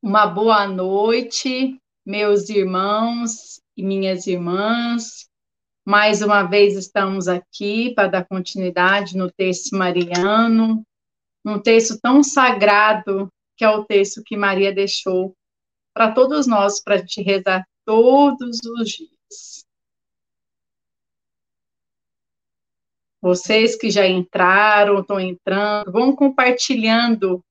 Uma boa noite, meus irmãos e minhas irmãs. Mais uma vez estamos aqui para dar continuidade no texto mariano, um texto tão sagrado que é o texto que Maria deixou para todos nós, para a gente rezar todos os dias. Vocês que já entraram, estão entrando, vão compartilhando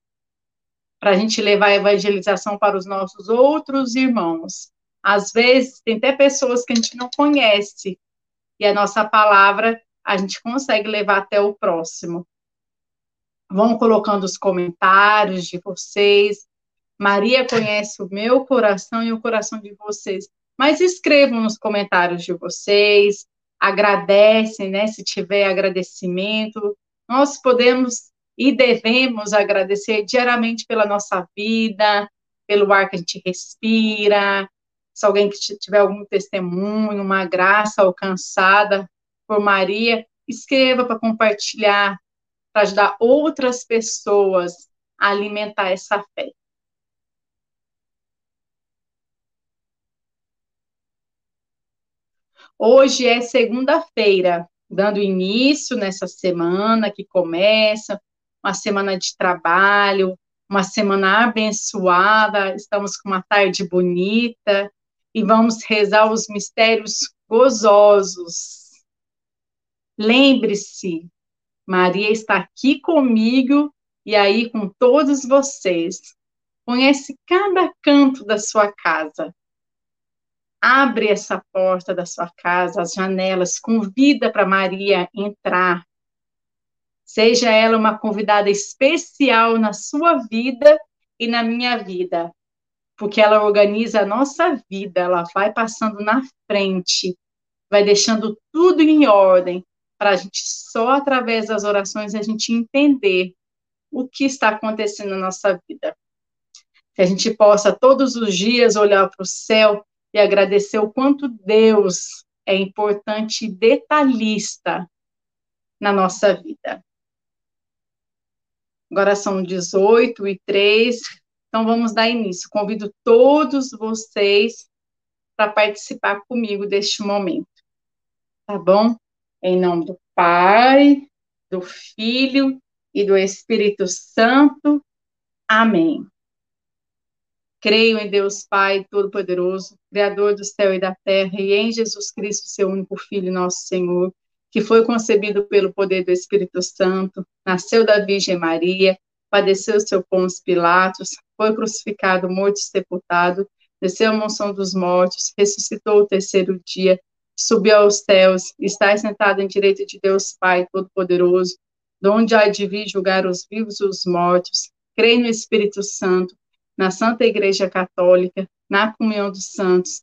para a gente levar a evangelização para os nossos outros irmãos. Às vezes, tem até pessoas que a gente não conhece, e a nossa palavra a gente consegue levar até o próximo. Vão colocando os comentários de vocês. Maria conhece o meu coração e o coração de vocês. Mas escrevam nos comentários de vocês, agradecem, né? Se tiver agradecimento, nós podemos e devemos agradecer diariamente pela nossa vida, pelo ar que a gente respira. Se alguém que tiver algum testemunho, uma graça alcançada por Maria, escreva para compartilhar, para ajudar outras pessoas a alimentar essa fé. Hoje é segunda-feira, dando início nessa semana que começa, uma semana de trabalho, uma semana abençoada, estamos com uma tarde bonita e vamos rezar os mistérios gozosos. Lembre-se, Maria está aqui comigo e aí com todos vocês. Conhece cada canto da sua casa. Abre essa porta da sua casa, as janelas, convida para Maria entrar, Seja ela uma convidada especial na sua vida e na minha vida, porque ela organiza a nossa vida, ela vai passando na frente, vai deixando tudo em ordem, para a gente só através das orações a gente entender o que está acontecendo na nossa vida. Que a gente possa todos os dias olhar para o céu e agradecer o quanto Deus é importante e detalhista na nossa vida. Agora são 18 e 3, então vamos dar início. Convido todos vocês para participar comigo deste momento. Tá bom? Em nome do Pai, do Filho e do Espírito Santo. Amém. Creio em Deus Pai Todo-Poderoso, Criador do céu e da terra, e em Jesus Cristo, seu único Filho, nosso Senhor que foi concebido pelo poder do Espírito Santo, nasceu da Virgem Maria, padeceu seu Pôncio Pilatos, foi crucificado, morto e sepultado, desceu à mansão dos mortos, ressuscitou o terceiro dia, subiu aos céus, está sentado em direita de Deus Pai Todo-Poderoso, donde há de vir julgar os vivos e os mortos. Creio no Espírito Santo, na Santa Igreja Católica, na comunhão dos santos,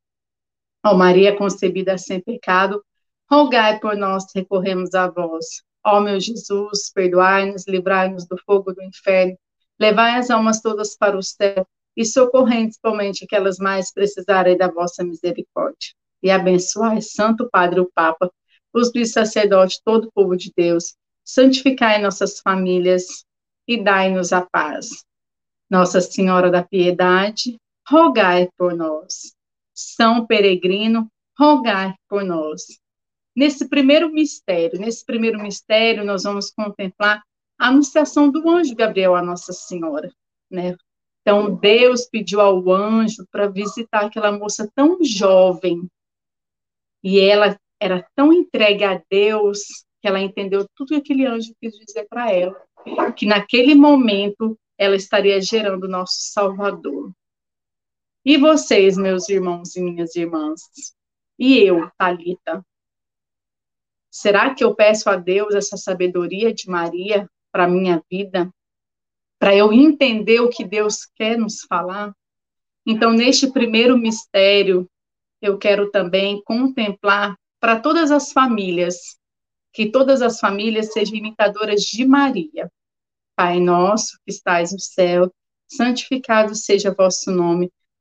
Ó Maria concebida sem pecado, rogai por nós recorremos a vós. Ó meu Jesus, perdoai-nos, livrai-nos do fogo do inferno, levai as almas todas para o céu e socorrei principalmente aquelas mais precisarem da vossa misericórdia. E abençoai, Santo Padre o Papa, os sacerdotes, todo o povo de Deus, santificai nossas famílias e dai-nos a paz. Nossa Senhora da Piedade, rogai por nós. São Peregrino, rogai por nós. Nesse primeiro mistério, nesse primeiro mistério, nós vamos contemplar a anunciação do anjo Gabriel a Nossa Senhora, né? Então, Deus pediu ao anjo para visitar aquela moça tão jovem, e ela era tão entregue a Deus que ela entendeu tudo que aquele anjo quis dizer para ela, que naquele momento ela estaria gerando o nosso Salvador. E vocês, meus irmãos e minhas irmãs? E eu, Talita? Será que eu peço a Deus essa sabedoria de Maria para minha vida? Para eu entender o que Deus quer nos falar? Então, neste primeiro mistério, eu quero também contemplar para todas as famílias, que todas as famílias sejam imitadoras de Maria. Pai nosso que estais no céu, santificado seja vosso nome,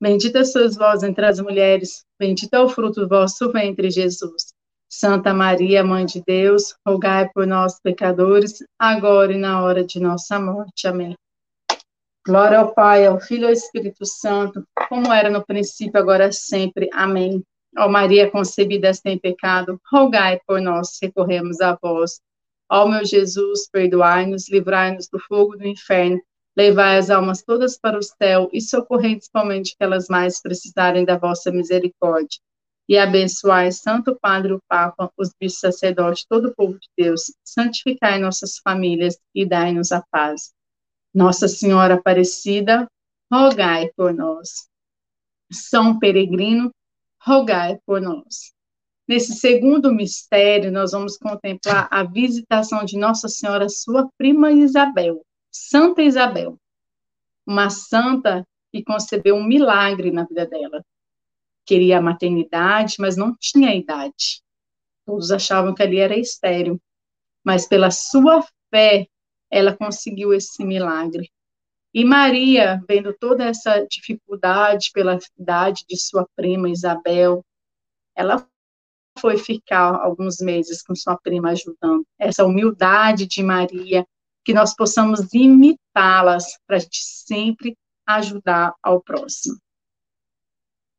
Bendita sois vós entre as mulheres, bendito é o fruto do vosso ventre, Jesus. Santa Maria, Mãe de Deus, rogai por nós, pecadores, agora e na hora de nossa morte. Amém. Glória ao Pai, ao Filho e ao Espírito Santo, como era no princípio, agora sempre. Amém. Ó Maria concebida sem pecado, rogai por nós, recorremos a vós. Ó meu Jesus, perdoai-nos, livrai-nos do fogo do inferno, levai as almas todas para o céu e socorrei principalmente aquelas mais precisarem da vossa misericórdia. E abençoai Santo Padre, o Papa, os bichos sacerdotes, todo o povo de Deus, santificai nossas famílias e dai-nos a paz. Nossa Senhora Aparecida, rogai por nós. São Peregrino, rogai por nós. Nesse segundo mistério, nós vamos contemplar a visitação de Nossa Senhora, sua prima Isabel, Santa Isabel, uma santa que concebeu um milagre na vida dela. Queria a maternidade, mas não tinha idade. Todos achavam que ali era estéreo, mas pela sua fé, ela conseguiu esse milagre. E Maria, vendo toda essa dificuldade pela idade de sua prima Isabel, ela foi ficar alguns meses com sua prima ajudando. Essa humildade de Maria, que nós possamos imitá-las para a gente sempre ajudar ao próximo.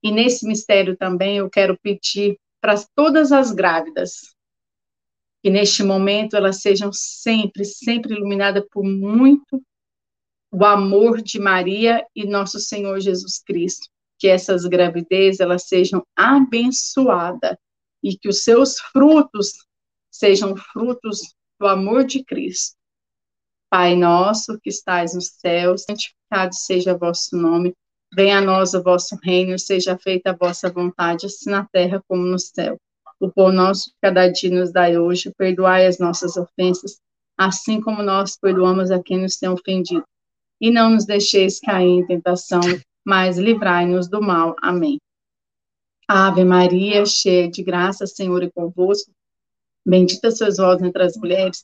E nesse mistério também eu quero pedir para todas as grávidas que neste momento elas sejam sempre, sempre iluminadas por muito o amor de Maria e nosso Senhor Jesus Cristo. Que essas gravidez elas sejam abençoadas e que os seus frutos sejam frutos do amor de Cristo. Pai nosso que estais nos céus, santificado seja vosso nome. Venha a nós o vosso reino, seja feita a vossa vontade, assim na terra como no céu. O pão nosso cada dia nos dai hoje, perdoai as nossas ofensas, assim como nós perdoamos a quem nos tem ofendido. E não nos deixeis cair em tentação, mas livrai-nos do mal. Amém. Ave Maria, cheia de graça, Senhor é convosco. Bendita sois vós entre as mulheres.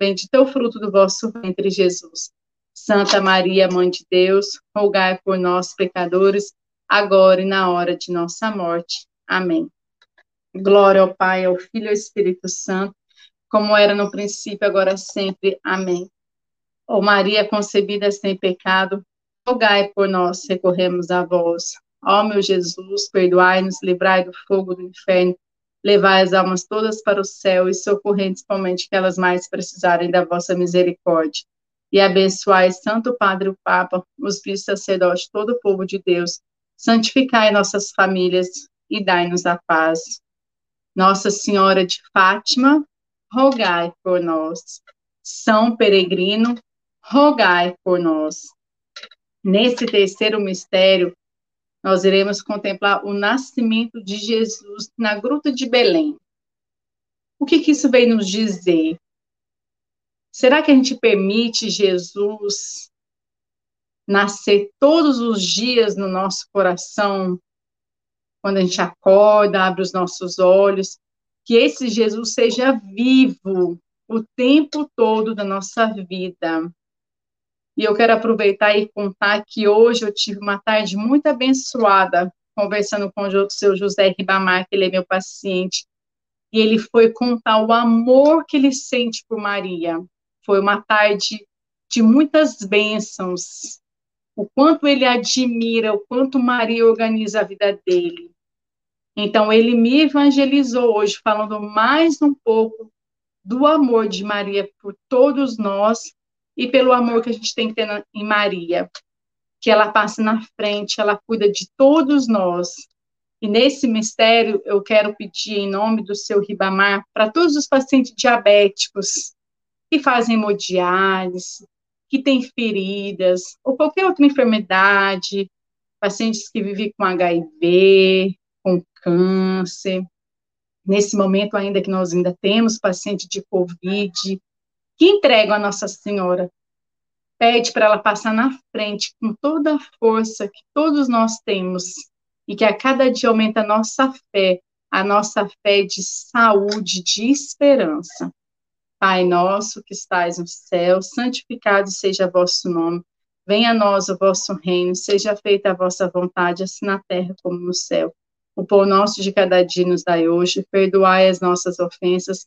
Bendito é o fruto do vosso ventre, Jesus. Santa Maria, Mãe de Deus, rogai por nós, pecadores, agora e na hora de nossa morte. Amém. Glória ao Pai, ao Filho e ao Espírito Santo, como era no princípio, agora sempre. Amém. Ó Maria concebida sem pecado, rogai por nós, recorremos a vós. Ó meu Jesus, perdoai-nos, livrai do fogo do inferno Levai as almas todas para o céu e socorrei principalmente aquelas mais precisarem da vossa misericórdia. E abençoai Santo Padre o Papa, os bispos sacerdotes, todo o povo de Deus. Santificai nossas famílias e dai-nos a paz. Nossa Senhora de Fátima, rogai por nós. São Peregrino, rogai por nós. Nesse terceiro mistério, nós iremos contemplar o nascimento de Jesus na Gruta de Belém. O que, que isso vem nos dizer? Será que a gente permite Jesus nascer todos os dias no nosso coração, quando a gente acorda, abre os nossos olhos, que esse Jesus seja vivo o tempo todo da nossa vida. E eu quero aproveitar e contar que hoje eu tive uma tarde muito abençoada, conversando com o seu José Ribamar, que ele é meu paciente, e ele foi contar o amor que ele sente por Maria. Foi uma tarde de muitas bênçãos, o quanto ele admira, o quanto Maria organiza a vida dele. Então, ele me evangelizou hoje, falando mais um pouco do amor de Maria por todos nós e pelo amor que a gente tem que ter em Maria. Que ela passe na frente, ela cuida de todos nós. E nesse mistério, eu quero pedir em nome do seu Ribamar para todos os pacientes diabéticos que fazem hemodiálise, que têm feridas, ou qualquer outra enfermidade, pacientes que vivem com HIV, com câncer. Nesse momento, ainda que nós ainda temos paciente de Covid, que entregam a Nossa Senhora. Pede para ela passar na frente com toda a força que todos nós temos e que a cada dia aumenta a nossa fé, a nossa fé de saúde, de esperança. Pai nosso que estais no céu, santificado seja vosso nome. Venha a nós o vosso reino, seja feita a vossa vontade, assim na terra como no céu. O pão nosso de cada dia nos dai hoje, perdoai as nossas ofensas,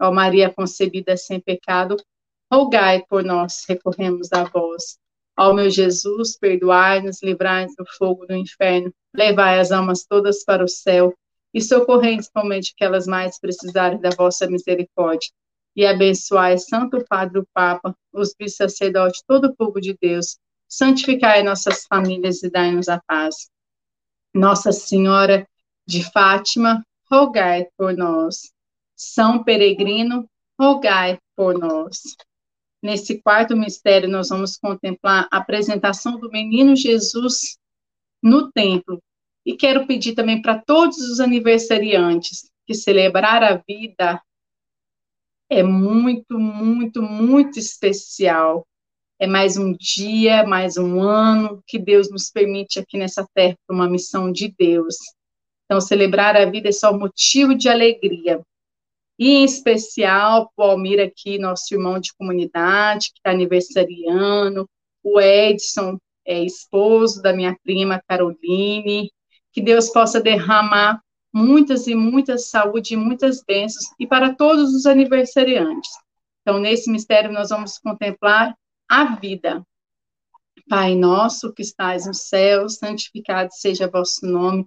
Ó Maria concebida sem pecado, rogai por nós, recorremos a vós. Ó meu Jesus, perdoai-nos, livrai-nos do fogo do inferno, levai as almas todas para o céu e socorrei principalmente aquelas mais precisarem da vossa misericórdia. E abençoai Santo Padre o Papa, os bisacerdotes, todo o povo de Deus. Santificai nossas famílias e dai-nos a paz. Nossa Senhora de Fátima, rogai por nós. São Peregrino, rogai por nós. Nesse quarto mistério, nós vamos contemplar a apresentação do menino Jesus no templo. E quero pedir também para todos os aniversariantes que celebrar a vida é muito, muito, muito especial. É mais um dia, mais um ano que Deus nos permite aqui nessa terra para uma missão de Deus. Então, celebrar a vida é só motivo de alegria. E em especial, o Almir aqui, nosso irmão de comunidade, que está aniversariando, o Edson, é, esposo da minha prima Caroline, que Deus possa derramar muitas e muitas saúde e muitas bênçãos, e para todos os aniversariantes. Então, nesse mistério, nós vamos contemplar a vida. Pai nosso que estais no céu, santificado seja vosso nome,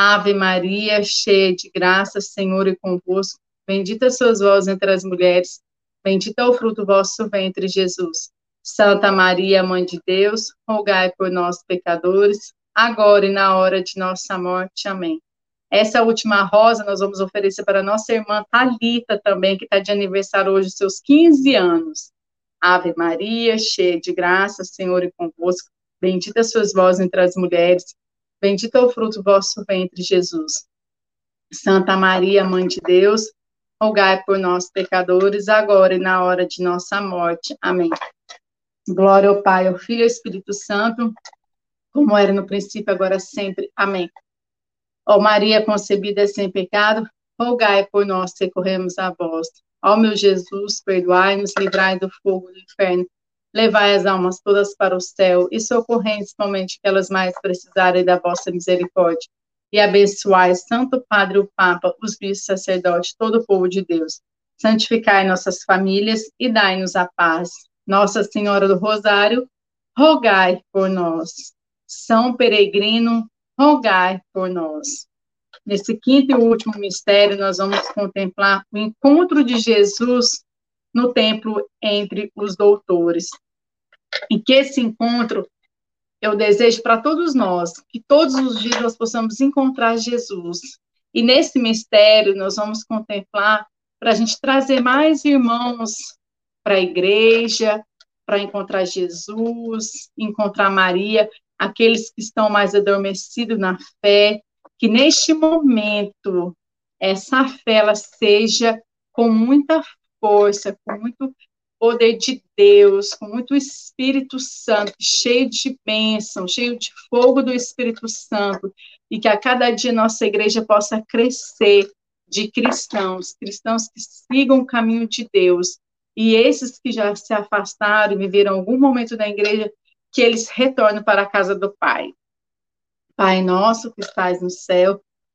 Ave Maria, cheia de graça, Senhor é convosco. Bendita sois vós entre as mulheres. Bendito é o fruto do vosso ventre, Jesus. Santa Maria, Mãe de Deus, rogai por nós, pecadores, agora e na hora de nossa morte. Amém. Essa última rosa nós vamos oferecer para nossa irmã Talita também, que está de aniversário hoje, seus 15 anos. Ave Maria, cheia de graça, Senhor é convosco. Bendita sois vós entre as mulheres. Bendito é o fruto do vosso ventre, Jesus. Santa Maria, Mãe de Deus, rogai por nós, pecadores, agora e na hora de nossa morte. Amém. Glória ao Pai, ao Filho e ao Espírito Santo, como era no princípio, agora sempre. Amém. Ó Maria concebida sem pecado, rogai por nós, recorremos a vós. Ó meu Jesus, perdoai-nos, livrai do fogo do inferno, levai as almas todas para o céu e socorrei principalmente aquelas mais precisarem da vossa misericórdia. E abençoai Santo Padre o Papa, os bispos sacerdotes, todo o povo de Deus. Santificai nossas famílias e dai-nos a paz. Nossa Senhora do Rosário, rogai por nós. São Peregrino, rogai por nós. Nesse quinto e último mistério, nós vamos contemplar o encontro de Jesus no templo entre os doutores. E que esse encontro eu desejo para todos nós, que todos os dias nós possamos encontrar Jesus. E nesse mistério nós vamos contemplar para a gente trazer mais irmãos para a igreja, para encontrar Jesus, encontrar Maria, aqueles que estão mais adormecidos na fé, que neste momento essa fé ela seja com muita força, com muito poder de Deus, com muito Espírito Santo, cheio de bênção, cheio de fogo do Espírito Santo, e que a cada dia nossa igreja possa crescer de cristãos, cristãos que sigam o caminho de Deus, e esses que já se afastaram e viveram algum momento da igreja, que eles retornem para a casa do Pai. Pai nosso que estais no céu,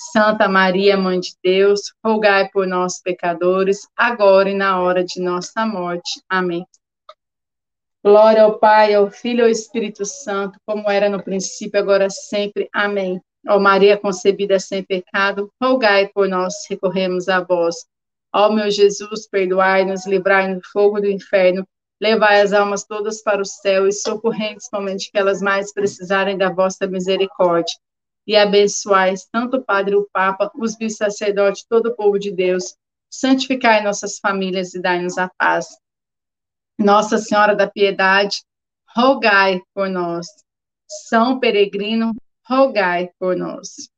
Santa Maria, Mãe de Deus, rogai por nós, pecadores, agora e na hora de nossa morte. Amém. Glória ao Pai, ao Filho e ao Espírito Santo, como era no princípio, agora sempre. Amém. Ó Maria concebida sem pecado, rogai por nós, recorremos a vós. Ó meu Jesus, perdoai-nos, livrai-nos do fogo do inferno, levai as almas todas para o céu e socorrei principalmente que elas mais precisarem da vossa misericórdia. E abençoais tanto o Padre o Papa, os bisacerdotes, todo o povo de Deus. Santificai nossas famílias e dai-nos a paz. Nossa Senhora da Piedade, rogai por nós. São Peregrino, rogai por nós.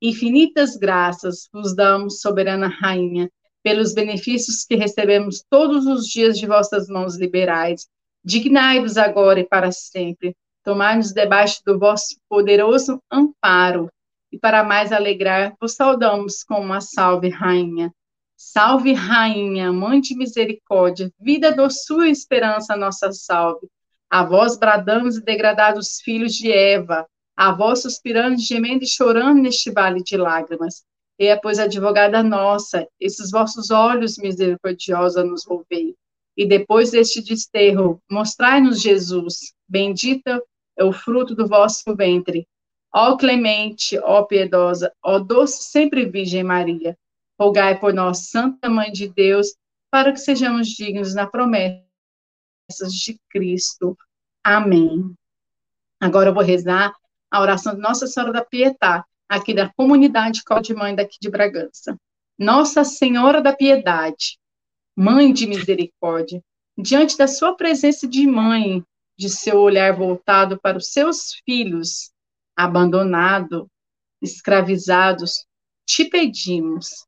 Infinitas graças vos damos, soberana Rainha, pelos benefícios que recebemos todos os dias de vossas mãos liberais. Dignai-vos agora e para sempre. Tomai-nos debaixo do vosso poderoso amparo. E para mais alegrar, vos saudamos com uma salve, Rainha. Salve, Rainha, Mãe de misericórdia, vida, doçura e esperança, nossa salve. A vós bradamos e degradados filhos de Eva, a vós suspirando, gemendo e chorando neste vale de lágrimas. E pois, advogada nossa, esses vossos olhos misericordiosos nos volvei. E depois deste desterro, mostrai-nos Jesus, bendita é o fruto do vosso ventre. Ó clemente, ó piedosa, ó doce sempre Virgem Maria, rogai por nós, Santa Mãe de Deus, para que sejamos dignos na promessa de Cristo. Amém. Agora eu vou rezar a oração de Nossa Senhora da Pietá, aqui da comunidade Código de Mãe daqui de Bragança. Nossa Senhora da Piedade, Mãe de Misericórdia, diante da sua presença de mãe, de seu olhar voltado para os seus filhos, abandonados, escravizados, te pedimos,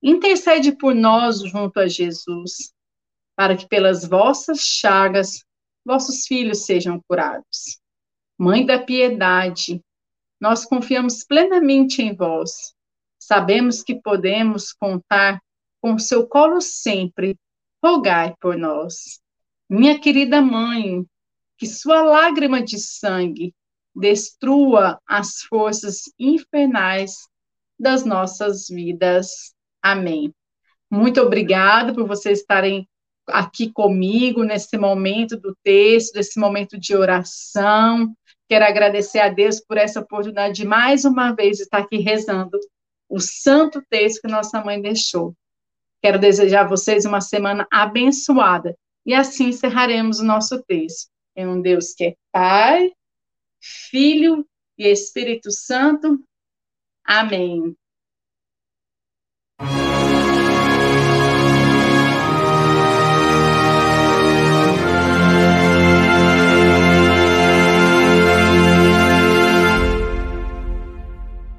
intercede por nós junto a Jesus, para que pelas vossas chagas vossos filhos sejam curados. Mãe da piedade, nós confiamos plenamente em vós. Sabemos que podemos contar com seu colo sempre. Rogai por nós. Minha querida mãe, que sua lágrima de sangue destrua as forças infernais das nossas vidas. Amém. Muito obrigada por vocês estarem aqui comigo nesse momento do texto, nesse momento de oração. Quero agradecer a Deus por essa oportunidade de mais uma vez estar aqui rezando o santo texto que nossa mãe deixou. Quero desejar a vocês uma semana abençoada. E assim encerraremos o nosso texto. É um Deus que é Pai, Filho e Espírito Santo. Amém.